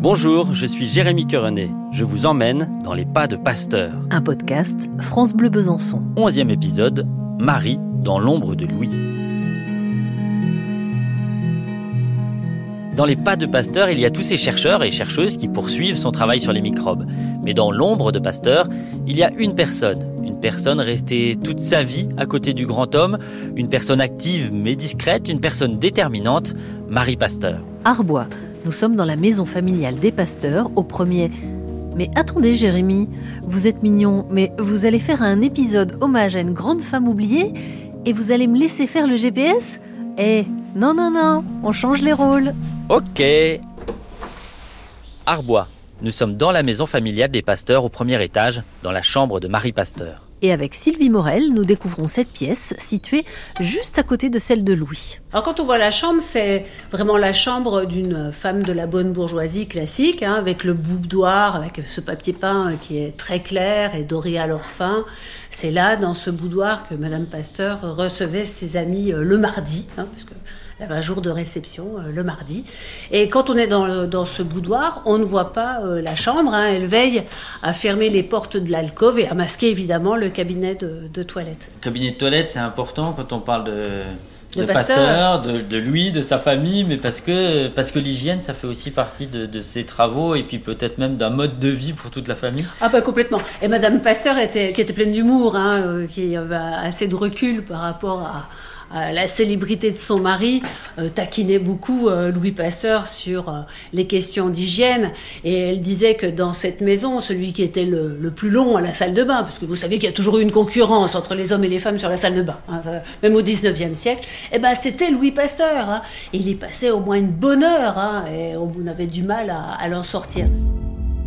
Bonjour, je suis Jérémy Querenet. Je vous emmène dans les pas de Pasteur. Un podcast France Bleu Besançon. Onzième épisode, Marie dans l'ombre de Louis. Dans les pas de Pasteur, il y a tous ces chercheurs et chercheuses qui poursuivent son travail sur les microbes. Mais dans l'ombre de Pasteur, il y a une personne, personne restée toute sa vie à côté du grand homme, une personne active mais discrète, une personne déterminante, Marie Pasteur. Arbois, nous sommes dans la maison familiale des pasteurs, au premier. Mais attendez, Jérémy, vous êtes mignon, mais vous allez faire un épisode hommage à une grande femme oubliée et vous allez me laisser faire le GPS Eh, non, non, non, on change les rôles. Ok. Arbois. Nous sommes dans la maison familiale des pasteurs au premier étage, dans la chambre de Marie Pasteur. Et avec Sylvie Morel, nous découvrons cette pièce située juste à côté de celle de Louis. Alors quand on voit la chambre, c'est vraiment la chambre d'une femme de la bonne bourgeoisie classique, hein, avec le boudoir, avec ce papier peint qui est très clair et doré à leur fin. C'est là, dans ce boudoir, que Madame Pasteur recevait ses amis euh, le mardi, hein, elle avait un jour de réception euh, le mardi. Et quand on est dans, dans ce boudoir, on ne voit pas euh, la chambre. Hein. elle veille à fermer les portes de l'alcôve et à masquer évidemment le cabinet de, de toilette. Le cabinet de toilette, c'est important quand on parle de, De de Pasteur. De, de lui, de sa famille, mais parce que, parce que l'hygiène, ça fait aussi partie de, de ses travaux et puis peut-être même d'un mode de vie pour toute la famille. Ah bah complètement. Et Madame Pasteur était, qui était pleine d'humour, hein, euh, qui avait assez de recul par rapport à la célébrité de son mari, euh, taquinait beaucoup euh, Louis Pasteur sur euh, les questions d'hygiène. Et elle disait que dans cette maison, celui qui était le, plus long à la salle de bain, parce que vous savez qu'il y a toujours eu une concurrence entre les hommes et les femmes sur la salle de bain, hein, euh, même au 19e siècle, eh ben c'était Louis Pasteur. Hein. Il y passait au moins une bonne heure, hein, et on avait du mal à, à l'en sortir.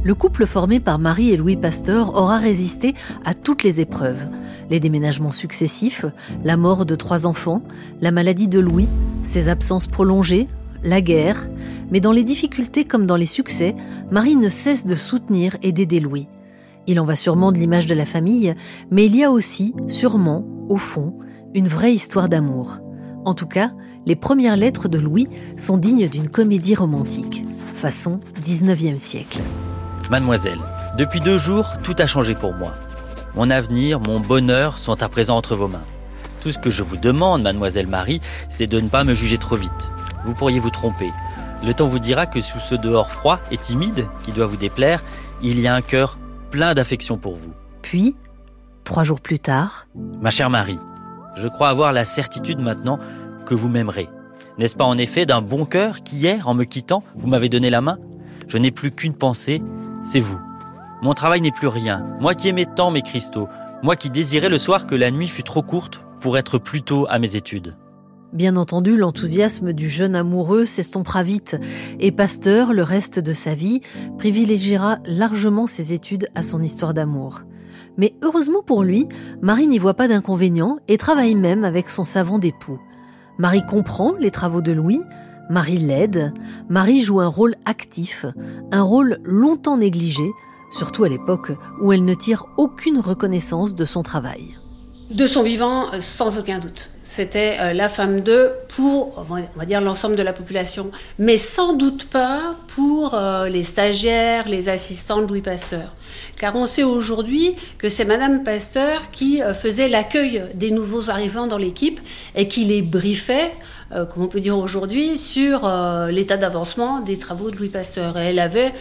Le couple formé par Marie et Louis Pasteur aura résisté à toutes les épreuves. Les déménagements successifs, la mort de trois enfants, la maladie de Louis, ses absences prolongées, la guerre. Mais dans les difficultés comme dans les succès, Marie ne cesse de soutenir et d'aider Louis. Il en va sûrement de l'image de la famille, mais il y a aussi, sûrement, au fond, une vraie histoire d'amour. En tout cas, les premières lettres de Louis sont dignes d'une comédie romantique, façon 19e siècle. Mademoiselle, depuis deux jours, tout a changé pour moi. Mon avenir, mon bonheur sont à présent entre vos mains. Tout ce que je vous demande, mademoiselle Marie, c'est de ne pas me juger trop vite. Vous pourriez vous tromper. Le temps vous dira que sous ce dehors froid et timide qui doit vous déplaire, il y a un cœur plein d'affection pour vous. Puis, trois jours plus tard, Ma chère Marie, je crois avoir la certitude maintenant que vous m'aimerez. N'est-ce pas en effet d'un bon cœur qu'hier, en me quittant, vous m'avez donné la main? Je n'ai plus qu'une pensée, c'est vous. Mon travail n'est plus rien. Moi qui aimais tant mes cristaux, moi qui désirais le soir que la nuit fût trop courte pour être plus tôt à mes études. Bien entendu, l'enthousiasme du jeune amoureux s'estompera vite, et Pasteur, le reste de sa vie, privilégiera largement ses études à son histoire d'amour. Mais heureusement pour lui, Marie n'y voit pas d'inconvénient et travaille même avec son savant d'époux. Marie comprend les travaux de Louis, Marie l'aide, Marie joue un rôle actif, un rôle longtemps négligé, surtout à l'époque où elle ne tire aucune reconnaissance de son travail. De son vivant, euh, sans aucun doute. C'était euh, la femme d'eux pour, on va dire, l'ensemble de la population, mais sans doute pas pour euh, les stagiaires, les assistants de Louis Pasteur. Car on sait aujourd'hui que c'est Madame Pasteur qui faisait l'accueil des nouveaux arrivants dans l'équipe et qui les briefait, comme on peut dire aujourd'hui, sur l'état d'avancement des travaux de Louis Pasteur. Et elle avait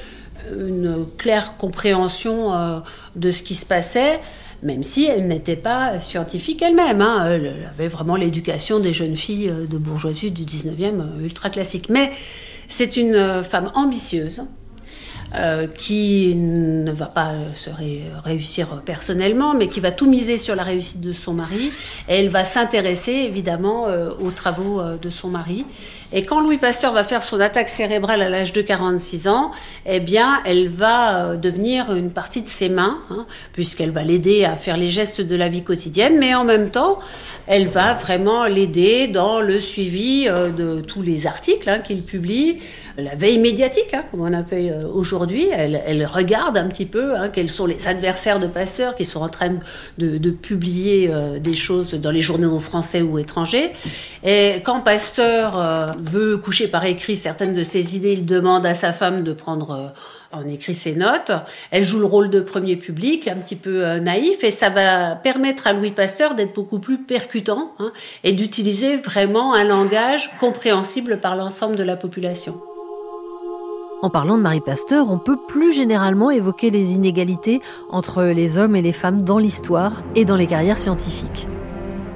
une claire compréhension euh, de ce qui se passait, même si elle n'était pas scientifique elle-même. hein. Elle avait vraiment l'éducation des jeunes filles euh, de bourgeoisie du 19e euh, ultra classique. Mais c'est une femme ambitieuse. Euh, qui ne va pas euh, se ré- réussir personnellement, mais qui va tout miser sur la réussite de son mari. Elle va s'intéresser évidemment euh, aux travaux euh, de son mari. Et quand Louis Pasteur va faire son attaque cérébrale à l'âge de 46 ans, eh bien, elle va euh, devenir une partie de ses mains, hein, puisqu'elle va l'aider à faire les gestes de la vie quotidienne, mais en même temps, elle va vraiment l'aider dans le suivi euh, de tous les articles hein, qu'il publie, la veille médiatique, hein, comme on appelle euh, aujourd'hui aujourd'hui, elle, regarde un petit peu hein, quels sont les adversaires de Pasteur qui sont en train de, publier euh, des choses dans les journaux français ou étrangers. Et quand Pasteur euh, veut coucher par écrit certaines de ses idées, il demande à sa femme de prendre euh, en écrit ses notes. Elle joue le rôle de premier public, un petit peu naïf, et ça va permettre à Louis Pasteur d'être beaucoup plus percutant hein, et d'utiliser vraiment un langage compréhensible par l'ensemble de la population. En parlant de Marie Pasteur, on peut plus généralement évoquer les inégalités entre les hommes et les femmes dans l'histoire et dans les carrières scientifiques.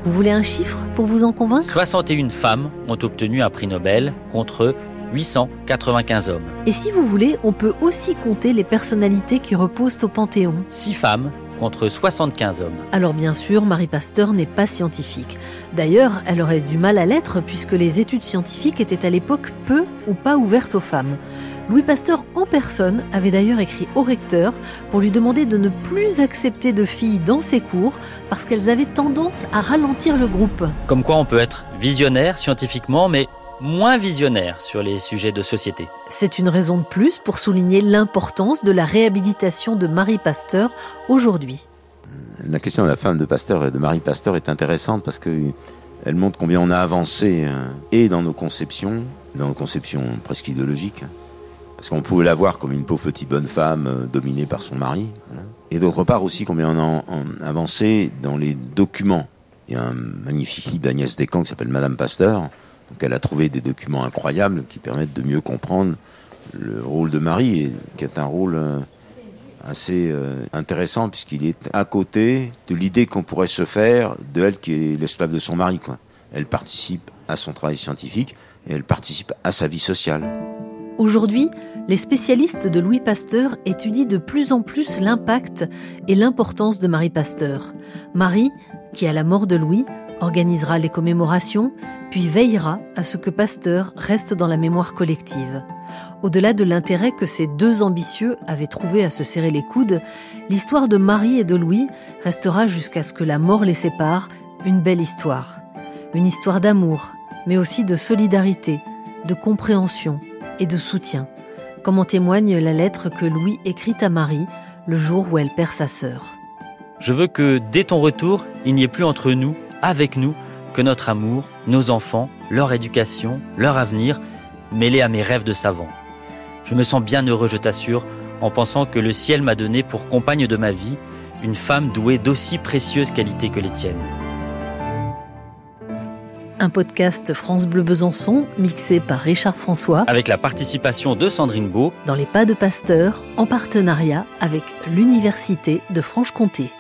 Vous voulez un chiffre pour vous en convaincre? 61 femmes ont obtenu un prix Nobel contre 895 hommes. Et si vous voulez, on peut aussi compter les personnalités qui reposent au Panthéon. 6 femmes contre 75 hommes. Alors bien sûr, Marie Pasteur n'est pas scientifique. D'ailleurs, elle aurait du mal à l'être puisque les études scientifiques étaient à l'époque peu ou pas ouvertes aux femmes. Louis Pasteur en personne avait d'ailleurs écrit au recteur pour lui demander de ne plus accepter de filles dans ses cours parce qu'elles avaient tendance à ralentir le groupe. Comme quoi on peut être visionnaire scientifiquement, mais moins visionnaire sur les sujets de société. C'est une raison de plus pour souligner l'importance de la réhabilitation de Marie Pasteur aujourd'hui. La question de la femme de Pasteur et de Marie Pasteur est intéressante parce qu'elle montre combien on a avancé euh, et dans nos conceptions, dans nos conceptions presque idéologiques, parce qu'on pouvait la voir comme une pauvre petite bonne femme euh, dominée par son mari. Et d'autre part aussi combien on a avancé dans les documents. Il y a un magnifique livre d'Agnès Descamps qui s'appelle Madame Pasteur. Donc elle a trouvé des documents incroyables qui permettent de mieux comprendre le rôle de Marie, et qui est un rôle euh, assez euh, intéressant puisqu'il est à côté de l'idée qu'on pourrait se faire de elle qui est l'esclave de son mari. Elle participe à son travail scientifique et elle participe à sa vie sociale. Aujourd'hui, les spécialistes de Louis Pasteur étudient de plus en plus l'impact et l'importance de Marie Pasteur. Marie, qui à la mort de Louis organisera les commémorations, puis veillera à ce que Pasteur reste dans la mémoire collective. Au-delà de l'intérêt que ces deux ambitieux avaient trouvé à se serrer les coudes, l'histoire de Marie et de Louis restera jusqu'à ce que la mort les sépare une belle histoire. Une histoire d'amour, mais aussi de solidarité, de compréhension et de soutien comme en témoigne la lettre que Louis écrit à Marie le jour où elle perd sa sœur. Je veux que dès ton retour, il n'y ait plus entre nous, avec nous, que notre amour, nos enfants, leur éducation, leur avenir, mêlés à mes rêves de savant. Je me sens bien heureux, je t'assure, en pensant que le ciel m'a donné pour compagne de ma vie une femme douée d'aussi précieuses qualités que les tiennes un podcast France Bleu Besançon mixé par Richard François avec la participation de Sandrine Beau dans les pas de Pasteur en partenariat avec l'Université de Franche-Comté.